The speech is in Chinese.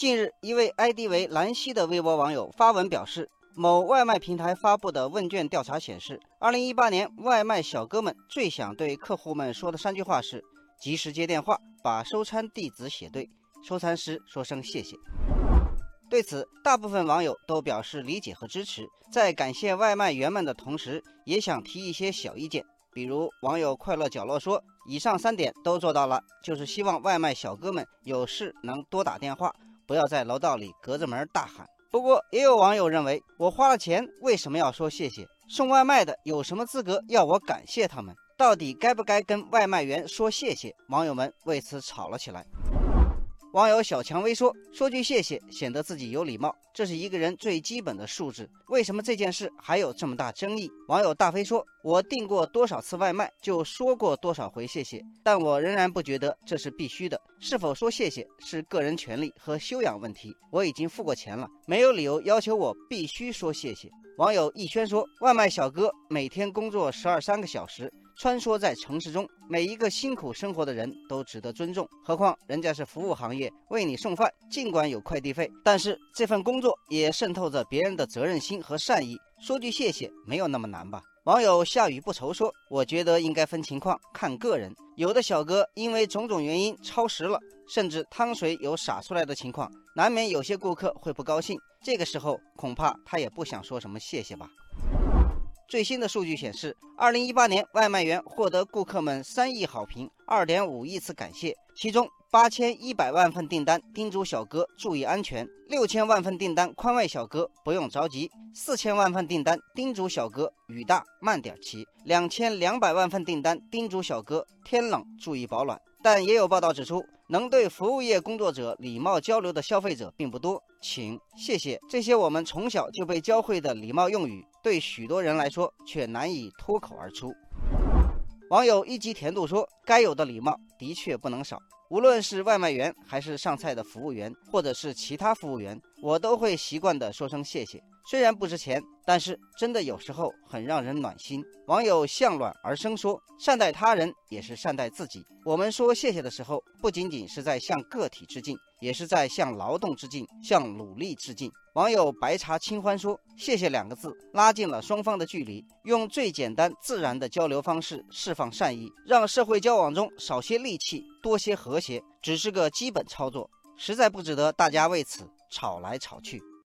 近日，一位 ID 为兰溪的微博网友发文表示，某外卖平台发布的问卷调查显示，2018年外卖小哥们最想对客户们说的三句话是：及时接电话，把收餐地址写对，收餐时说声谢谢。对此，大部分网友都表示理解和支持，在感谢外卖员们的同时，也想提一些小意见。比如，网友快乐角落说：“以上三点都做到了，就是希望外卖小哥们有事能多打电话，不要在楼道里隔着门大喊。”不过，也有网友认为，我花了钱，为什么要说谢谢？送外卖的有什么资格要我感谢他们？到底该不该跟外卖员说谢谢？网友们为此吵了起来。网友小蔷薇说：“说句谢谢，显得自己有礼貌，这是一个人最基本的素质。为什么这件事还有这么大争议？”网友大飞说：“我订过多少次外卖，就说过多少回谢谢，但我仍然不觉得这是必须的。是否说谢谢是个人权利和修养问题。我已经付过钱了，没有理由要求我必须说谢谢。”网友逸轩说：“外卖小哥每天工作十二三个小时。”穿梭在城市中，每一个辛苦生活的人都值得尊重。何况人家是服务行业，为你送饭，尽管有快递费，但是这份工作也渗透着别人的责任心和善意。说句谢谢，没有那么难吧？网友下雨不愁说：“我觉得应该分情况看个人，有的小哥因为种种原因超时了，甚至汤水有洒出来的情况，难免有些顾客会不高兴。这个时候，恐怕他也不想说什么谢谢吧。”最新的数据显示，二零一八年外卖员获得顾客们三亿好评，二点五亿次感谢，其中八千一百万份订单叮嘱小哥注意安全，六千万份订单宽慰小哥不用着急，四千万份订单叮嘱小哥雨大慢点骑，两千两百万份订单叮嘱小哥天冷注意保暖。但也有报道指出，能对服务业工作者礼貌交流的消费者并不多。请、谢谢这些我们从小就被教会的礼貌用语，对许多人来说却难以脱口而出。网友一级甜度说：“该有的礼貌的确不能少，无论是外卖员，还是上菜的服务员，或者是其他服务员，我都会习惯的说声谢谢。虽然不值钱，但是真的有时候很让人暖心。”网友向暖而生说：“善待他人也是善待自己。我们说谢谢的时候，不仅仅是在向个体致敬。”也是在向劳动致敬，向努力致敬。网友白茶清欢说：“谢谢两个字，拉近了双方的距离，用最简单自然的交流方式释放善意，让社会交往中少些戾气，多些和谐，只是个基本操作，实在不值得大家为此吵来吵去。”